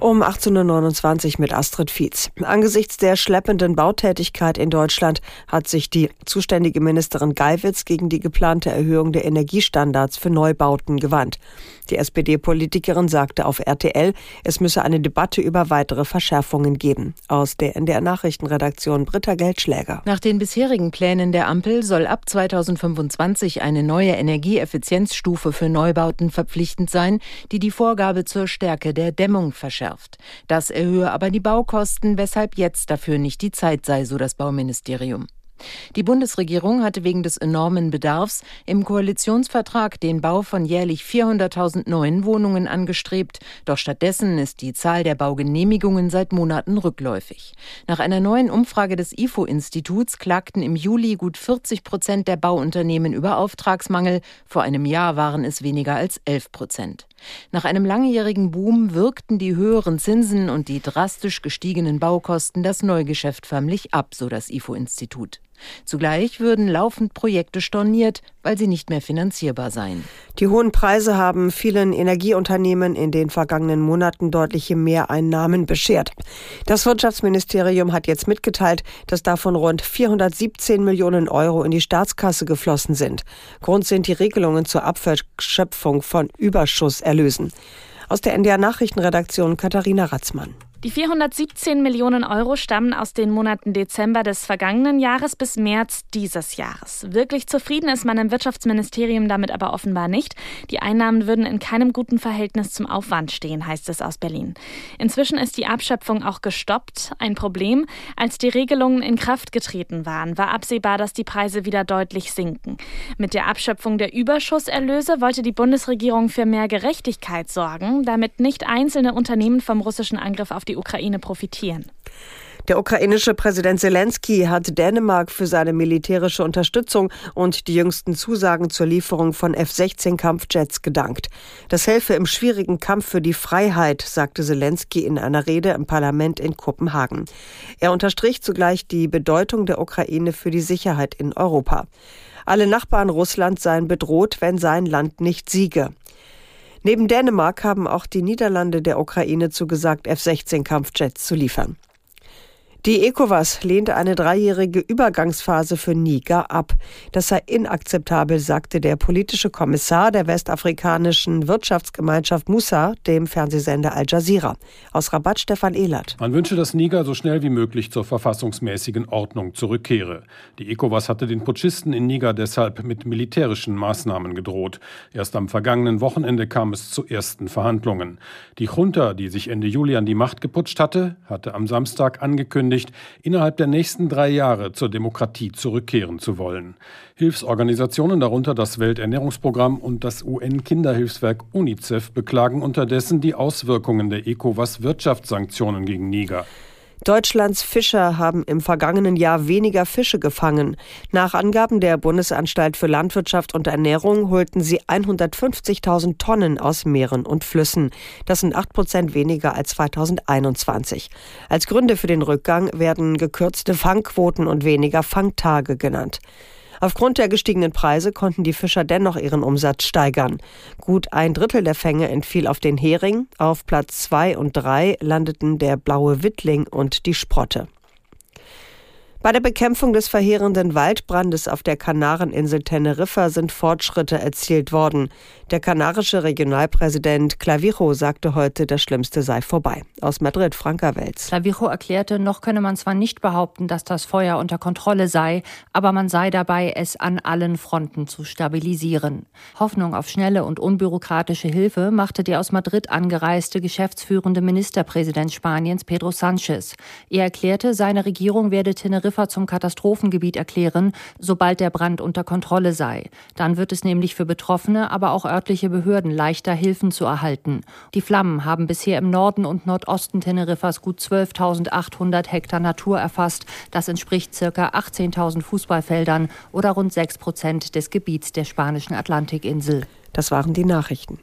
Um 18.29 Uhr mit Astrid Fietz. Angesichts der schleppenden Bautätigkeit in Deutschland hat sich die zuständige Ministerin Geiwitz gegen die geplante Erhöhung der Energiestandards für Neubauten gewandt. Die SPD-Politikerin sagte auf RTL, es müsse eine Debatte über weitere Verschärfungen geben. Aus der NDR Nachrichtenredaktion Britta Geldschläger. Nach den bisherigen Plänen der Ampel soll ab 2025 eine neue Energieeffizienzstufe für Neubauten verpflichtend sein, die die Vorgabe zur Stärke der Dämmung verschärft verschärft. Das erhöhe aber die Baukosten, weshalb jetzt dafür nicht die Zeit sei, so das Bauministerium. Die Bundesregierung hatte wegen des enormen Bedarfs im Koalitionsvertrag den Bau von jährlich 400.000 neuen Wohnungen angestrebt, doch stattdessen ist die Zahl der Baugenehmigungen seit Monaten rückläufig. Nach einer neuen Umfrage des IFO-Instituts klagten im Juli gut 40 Prozent der Bauunternehmen über Auftragsmangel, vor einem Jahr waren es weniger als 11 Prozent. Nach einem langjährigen Boom wirkten die höheren Zinsen und die drastisch gestiegenen Baukosten das Neugeschäft förmlich ab, so das IFO-Institut. Zugleich würden laufend Projekte storniert, weil sie nicht mehr finanzierbar seien. Die hohen Preise haben vielen Energieunternehmen in den vergangenen Monaten deutliche Mehreinnahmen beschert. Das Wirtschaftsministerium hat jetzt mitgeteilt, dass davon rund 417 Millionen Euro in die Staatskasse geflossen sind. Grund sind die Regelungen zur Abverschöpfung von Überschusserlösen. Aus der NDR Nachrichtenredaktion Katharina Ratzmann. Die 417 Millionen Euro stammen aus den Monaten Dezember des vergangenen Jahres bis März dieses Jahres. Wirklich zufrieden ist man im Wirtschaftsministerium damit aber offenbar nicht. Die Einnahmen würden in keinem guten Verhältnis zum Aufwand stehen, heißt es aus Berlin. Inzwischen ist die Abschöpfung auch gestoppt. Ein Problem. Als die Regelungen in Kraft getreten waren, war absehbar, dass die Preise wieder deutlich sinken. Mit der Abschöpfung der Überschusserlöse wollte die Bundesregierung für mehr Gerechtigkeit sorgen, damit nicht einzelne Unternehmen vom russischen Angriff auf die Ukraine profitieren. Der ukrainische Präsident Zelensky hat Dänemark für seine militärische Unterstützung und die jüngsten Zusagen zur Lieferung von F-16-Kampfjets gedankt. Das helfe im schwierigen Kampf für die Freiheit, sagte Zelensky in einer Rede im Parlament in Kopenhagen. Er unterstrich zugleich die Bedeutung der Ukraine für die Sicherheit in Europa. Alle Nachbarn Russlands seien bedroht, wenn sein Land nicht siege. Neben Dänemark haben auch die Niederlande der Ukraine zugesagt, F-16-Kampfjets zu liefern. Die ECOWAS lehnte eine dreijährige Übergangsphase für Niger ab. Das sei inakzeptabel, sagte der politische Kommissar der westafrikanischen Wirtschaftsgemeinschaft Musa dem Fernsehsender Al Jazeera. Aus Rabat Stefan Ehlert. Man wünsche, dass Niger so schnell wie möglich zur verfassungsmäßigen Ordnung zurückkehre. Die ECOWAS hatte den Putschisten in Niger deshalb mit militärischen Maßnahmen gedroht. Erst am vergangenen Wochenende kam es zu ersten Verhandlungen. Die Junta, die sich Ende Juli an die Macht geputscht hatte, hatte am Samstag angekündigt, angekündigt, innerhalb der nächsten drei Jahre zur Demokratie zurückkehren zu wollen. Hilfsorganisationen, darunter das Welternährungsprogramm und das UN-Kinderhilfswerk UNICEF, beklagen unterdessen die Auswirkungen der ECOWAS-Wirtschaftssanktionen gegen Niger. Deutschlands Fischer haben im vergangenen Jahr weniger Fische gefangen. Nach Angaben der Bundesanstalt für Landwirtschaft und Ernährung holten sie 150.000 Tonnen aus Meeren und Flüssen. Das sind 8 Prozent weniger als 2021. Als Gründe für den Rückgang werden gekürzte Fangquoten und weniger Fangtage genannt. Aufgrund der gestiegenen Preise konnten die Fischer dennoch ihren Umsatz steigern. Gut ein Drittel der Fänge entfiel auf den Hering. Auf Platz zwei und drei landeten der blaue Wittling und die Sprotte. Bei der Bekämpfung des verheerenden Waldbrandes auf der Kanareninsel Teneriffa sind Fortschritte erzielt worden. Der kanarische Regionalpräsident Clavijo sagte heute, das Schlimmste sei vorbei. Aus Madrid, Franka Welz. Clavijo erklärte, noch könne man zwar nicht behaupten, dass das Feuer unter Kontrolle sei, aber man sei dabei, es an allen Fronten zu stabilisieren. Hoffnung auf schnelle und unbürokratische Hilfe machte der aus Madrid angereiste geschäftsführende Ministerpräsident Spaniens Pedro Sánchez. Er erklärte, seine Regierung werde Teneriffa Teneriffa zum Katastrophengebiet erklären, sobald der Brand unter Kontrolle sei. Dann wird es nämlich für Betroffene, aber auch örtliche Behörden leichter, Hilfen zu erhalten. Die Flammen haben bisher im Norden und Nordosten Teneriffas gut 12.800 Hektar Natur erfasst. Das entspricht circa 18.000 Fußballfeldern oder rund 6 Prozent des Gebiets der spanischen Atlantikinsel. Das waren die Nachrichten.